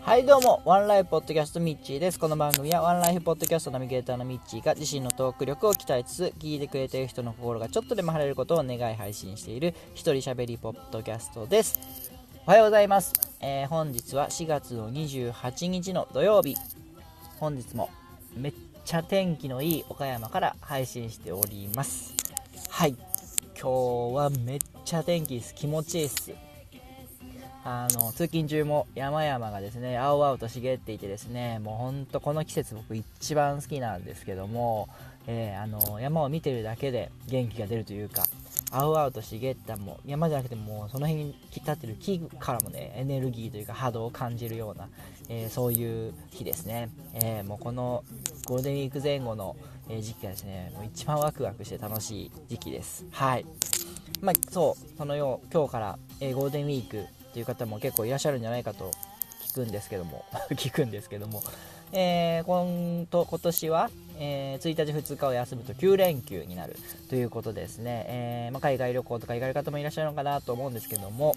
はいどうもワンライフポッドキャストミッチーです。この番組はワンライフポッドキャストナビゲーターのミッチーが自身のトーク力を鍛えつつ聞いてくれている人の心がちょっとでも晴れることを願い配信している一人喋りポッドキャストです。おはようございます、えー、本日は4月の28日の土曜日。本日もめっちゃ天気のいい岡山から配信しております。はい。今日はめっちゃ天気です。気持ちいいっすあの通勤中も山々がですね青々と茂っていてですねもうほんとこの季節僕一番好きなんですけども、えー、あの山を見てるだけで元気が出るというか青々と茂ったもう山じゃなくてもその辺に立ってる木からもねエネルギーというか波動を感じるような、えー、そういう日ですね、えー、もうこのゴールデンウィーク前後の、え時期がですねもう一番ワクワクして楽しい時期です。はい。まあそうそのよう今日から、えゴールデンウィークっていう方も結構いらっしゃるんじゃないかと聞くんですけども。聞くんですけども、えー、今と今年は、えー、1日2日を休むと9連休になるということですね、えー、まあ、海外旅行とか行かれる方もいらっしゃるのかなと思うんですけども、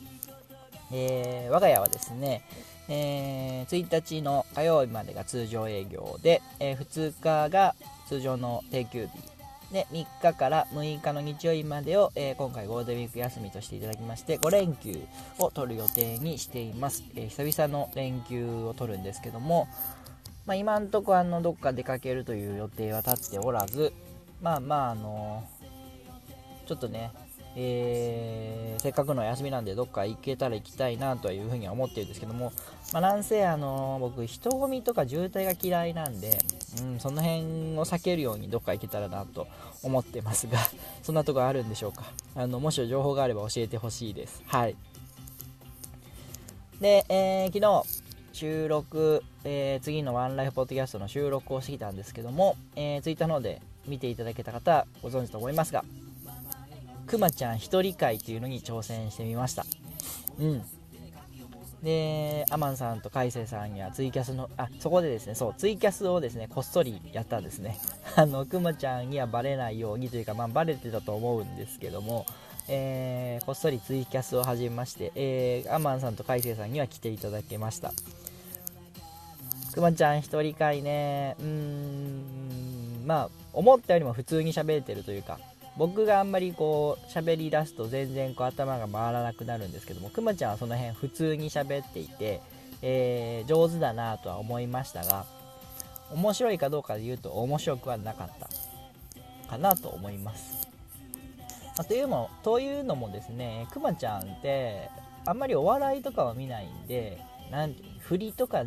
え我が家はですね、え1日の火曜日までが通常営業で、え2日が通常の定休日で3日から6日の日曜日までを、えー、今回ゴールデンウィーク休みとしていただきまして5連休を取る予定にしています、えー、久々の連休を取るんですけども、まあ、今んとこあのどっか出かけるという予定は立っておらずまあまああのー、ちょっとねえー、せっかくの休みなんでどっか行けたら行きたいなというふうには思ってるんですけども、まあ、なんせあの僕人混みとか渋滞が嫌いなんで、うん、その辺を避けるようにどっか行けたらなと思ってますが そんなとこあるんでしょうか。あのもし情報があれば教えてほしいです。はい。で、えー、昨日収録、えー、次のワンライフポッドキャストの収録をしてきたんですけども、えー、ツイッターの方で見ていただけた方ご存知と思いますがくまちゃん一人会っていうのに挑戦してみました。うん。でアマンさんと海星さんやツイキャスのあそこでですねそうツイキャスをですねこっそりやったんですね。あのくまちゃんにはバレないようにというかまあバレてたと思うんですけどもえー、こっそりツイキャスを始めまして、えー、アマンさんと海星さんには来ていただけました。くまちゃん一人会ねうーんまあ思ったよりも普通に喋れてるというか僕があんまりこう喋り出すと全然こう頭が回らなくなるんですけどもくまちゃんはその辺普通に喋っていて、えー、上手だなとは思いましたが面白いかどうかで言うと面白くはなかった。かなと思います、まあ、というのというのもですねくまちゃんってあんまりお笑いとかは見ないんでなん振りとか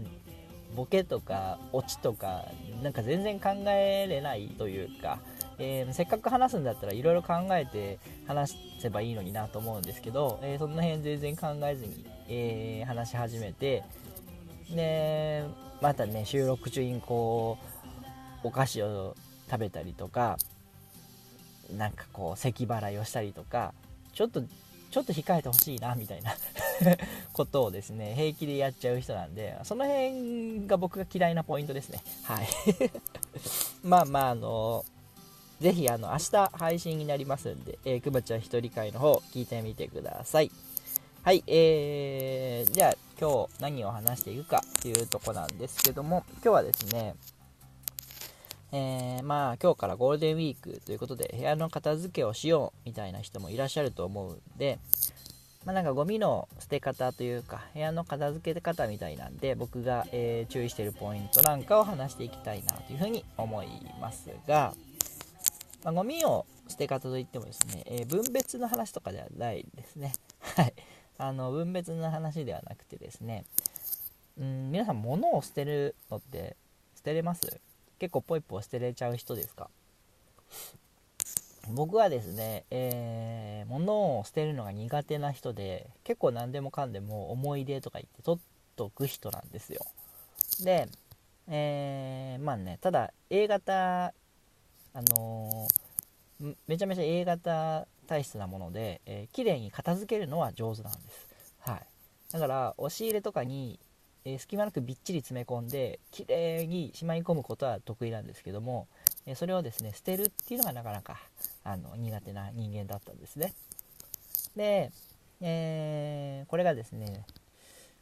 ボケとかオチとかなんか全然考えれないというかえー、せっかく話すんだったらいろいろ考えて話せばいいのになと思うんですけど、えー、その辺全然考えずに、えー、話し始めてでまたね収録中にこうお菓子を食べたりとかなんかこう咳払いをしたりとかちょっとちょっと控えてほしいなみたいな ことをですね平気でやっちゃう人なんでその辺が僕が嫌いなポイントですね。はい。まあまああのぜひあの明日配信になりますんで、えー、くまちゃん一人会の方聞いてみてください。はい、えー、じゃあ今日何を話していくかっていうとこなんですけども、今日はですね、えー、まあ今日からゴールデンウィークということで部屋の片付けをしようみたいな人もいらっしゃると思うんで、まあ、なんかゴミの捨て方というか部屋の片付け方みたいなんで僕が、えー、注意してるポイントなんかを話していきたいなというふうに思いますが、まあ、ゴミを捨て方といってもですね、えー、分別の話とかではないですね。はい。あの、分別の話ではなくてですね、うん、皆さん物を捨てるのって捨てれます？結構ポイポイ捨てれちゃう人ですか？僕はですね、えー、物を捨てるのが苦手な人で結構何でもかんでも思い出とか言って取っとく人なんですよで、えー、まあねただ A 型あのー、めちゃめちゃ A 型体質なもので、えー、綺麗に片付けるのは上手なんです。はい。だから、押し入れとかに、えー、隙間なくびっちり詰め込んで、綺麗にしまい込むことは得意なんですけども、えそれをですね、捨てるっていうのがなかなか、あの、苦手な人間だったんですね。で、えこれがですね、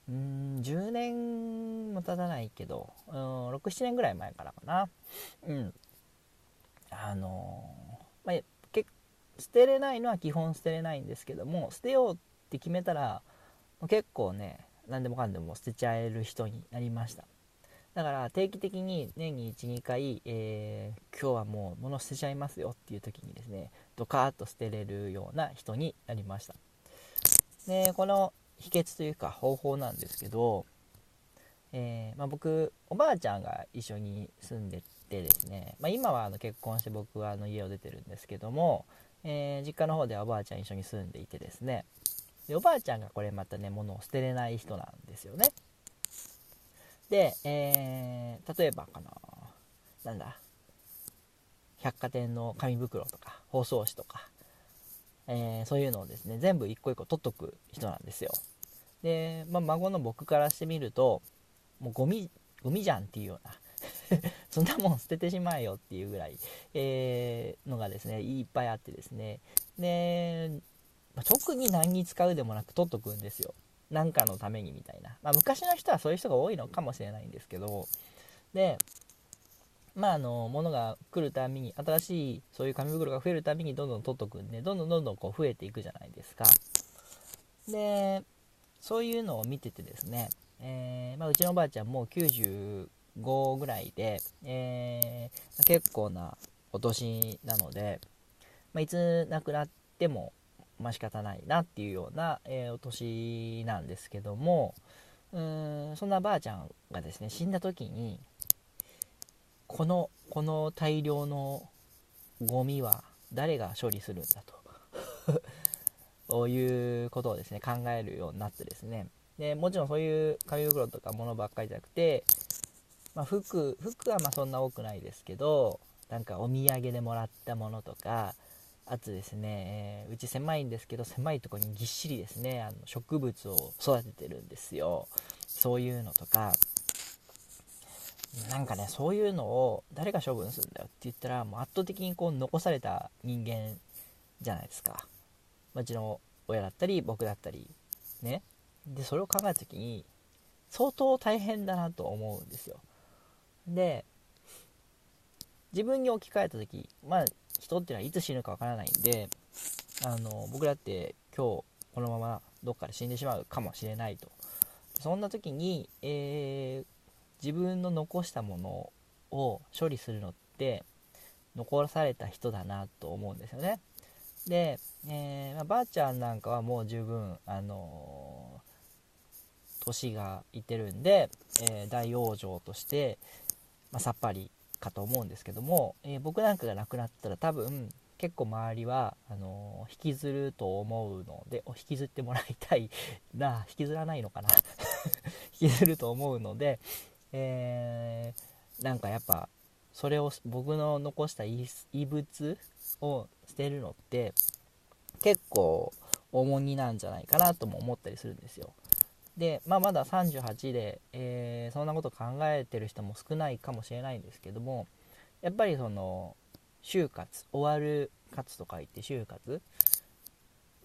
うん10年も経たないけど、うん、67年ぐらい前からかなうんあのまあ、捨てれないのは基本捨てれないんですけども捨てようって決めたら結構ね何でもかんでも捨てちゃえる人になりました。だから定期的に年に12回、えー、今日はもう物捨てちゃいますよっていう時にですねドカーッと捨てれるような人になりました。でこの秘訣というか方法なんですけど、えー、まあ、僕おばあちゃんが一緒に住んでてですね、まあ、今はあの結婚して僕はあの家を出てるんですけども、えー、実家の方ではおばあちゃん一緒に住んでいてですねでおばあちゃんがこれまたね物を捨てれない人なんですよね。で、えー、例えばかななんだ百貨店の紙袋とか包装紙とか、えー、そういうのをですね全部一個一個取っとく人なんですよ。で、まあ、孫の僕からしてみるともうゴミゴミじゃんっていうような。そんなもん捨ててしまえよっていうぐらい、えー、のがですねいっぱいあってですね。で、まあ、特に何に使うでもなく取っとくんですよ。何かのためにみたいな、まあ、昔の人はそういう人が多いのかもしれないんですけど。でまああの物が来るたびに新しいそういう紙袋が増えるたびにどんどん取っとくんでどんどんどんどんこう増えていくじゃないですか。でそういうのを見ててですね、えー、まあ、うちのおばあちゃんも5ぐらいで、えー、結構なお年なので、まあ、いつ亡くなってもまあ、仕方ないなっていうような、えー、お年なんですけどもうーんそんなばあちゃんがですね死んだ時にこのこの大量のゴミは誰が処理するんだと いうことをですね考えるようになってですね。でもちろんそういう紙袋とか物ばっかりじゃなくて、まあ、服服はまそんな多くないですけどなんかお土産でもらったものとかあとですね、えー、うち狭いんですけど狭いとこにぎっしりですねあの植物を育ててるんですよ。そういうのとか。なんかねそういうのを誰が処分するんだよって言ったらもう圧倒的にこう残された人間じゃないですか。うちの親だったり僕だったりね。でそれを考えた時に相当大変だなと思うんですよ。で自分に置き換えた時まあ人っていうのはいつ死ぬかわからないんであの僕だって今日このままどっかで死んでしまうかもしれないと。そんな時に、えー、自分の残したものを処理するのって残された人だなと思うんですよね。で、えー、まあ、ばあちゃんなんかはもう十分あの年がいってるんで、え、大往生として、まあ、さっぱりかと思うんですけども、えー、僕なんかが亡くなったら多分結構周りはあのー、引きずると思うのでお引きずってもらいたいな 引きずらないのかな？引きずると思うので、えー、なんかやっぱそれを僕の残した異物を捨てるのって結構重荷なんじゃないかなとも思ったりするんですよ。で、まあ、まだ38で、えー、そんなこと考えてる人も少ないかもしれないんですけどもやっぱりその就活終わる活と書いて就活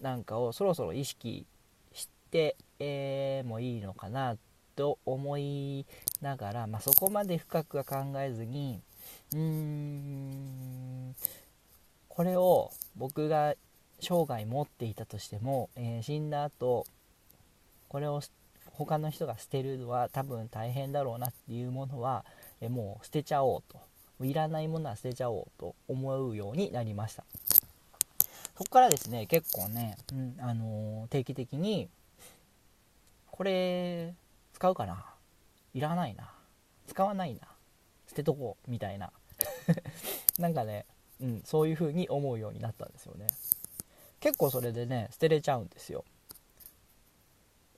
なんかをそろそろ意識して、えー、もいいのかなと思いながら、まあ、そこまで深くは考えずにうーんこれを僕が生涯持っていたとしても、えー、死んだ後これを他の人が捨てるのは多分大変だろうなっていうものはえもう捨てちゃおうと。いらないものは捨てちゃおうと思うようになりました。そこからですね結構ね、うんあのー、定期的にこれ使うかな？いらないな。使わないな。捨てとこうみたいな。なんかね、うん、そういう風に思うようになったんですよね。結構それでね捨てれちゃうんですよ。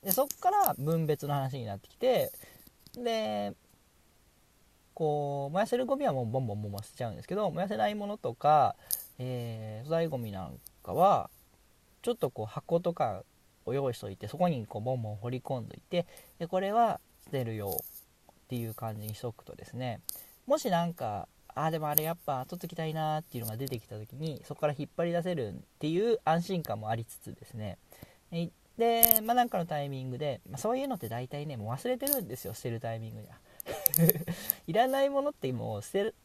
でそっから分別の話になってきてでこう燃やせるゴミはもうボンボンボンボン捨てちゃうんですけど燃やせないものとか、えー、粗大ゴミなんかはちょっとこう箱とかを用意しといてそこにこうボンボン掘り込んどいてでこれは捨てるよっていう感じにしとくとですねもしなんかああでもあれやっぱ取っときたいなっていうのが出てきた時にそこから引っ張り出せるっていう安心感もありつつですね。でまあなんかのタイミングで、まあ、そういうのって大体ねもう忘れてるんですよ捨てるタイミングには。いらないものってもう捨てる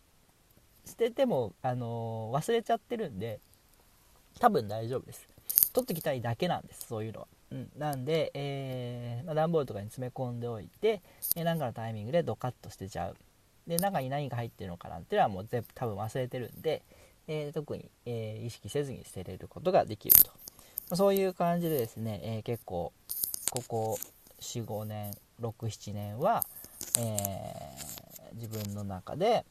捨てても、あのー、忘れちゃってるんで多分大丈夫です。取ってきたいだけなんですそういうのは、うん、なんで、えー、まあ、段ボールとかに詰め込んでおいて何かのタイミングでドカッと捨てちゃう。で中に何が入ってるのかなんていうのはもう全部多分忘れてるんで、えー、特に、えー、意識せずに捨てれることができると、そういう感じでですね、えー、結構ここ45年67年は、え自分の中で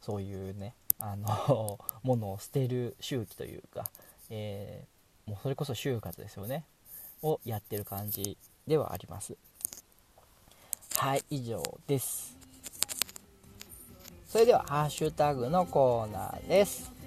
そういうねあの ものを捨てる周期というか、えもうそれこそ就活ですよねをやってる感じではあります。はい以上です。それではハッシュタグのコーナーです。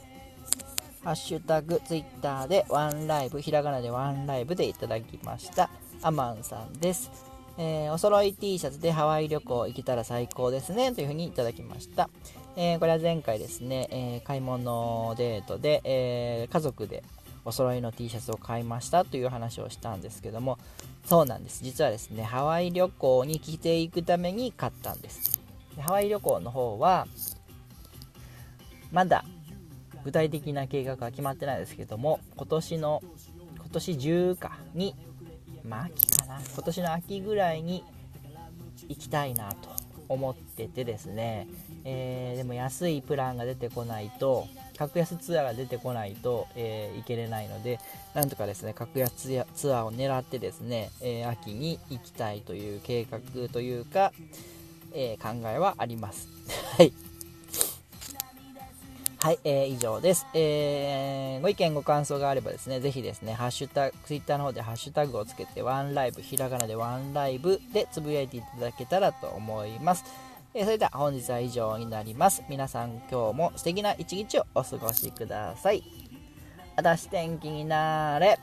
ハッシュタグツイッターでワンライブひらがなでワンライブでいただきました。アマンさんです。えー、お揃い T シャツでハワイ旅行行けたら最高ですねというふうにいただきました、えー、これは前回ですね、えー、買い物デートで、え家族でお揃いの T シャツを買いましたという話をしたんですけどもそうなんです。実はですねハワイ旅行に着ていくために買ったんです。でハワイ旅行の方はまだ具体的な計画は決まってないですけども今年の今年中かにまあ秋かな。今年の秋ぐらいに行きたいなと思っててですね、えー、でも安いプランが出てこないと格安ツアーが出てこないと、えー、行けれないのでなんとかですね格安ツアーを狙ってですね、えー、秋に行きたいという計画というか、え考えはあります。はい。はい、えー、以上です、えー、ご意見ご感想があればですね、ぜひですね、ハッシュタグ、ツイッターの方でハッシュタグをつけて、ワンライブ、ひらがなでワンライブでつぶやいていただけたらと思います。えー、それでは本日は以上になります。皆さん今日も素敵な一日をお過ごしください。あたし天気になれ。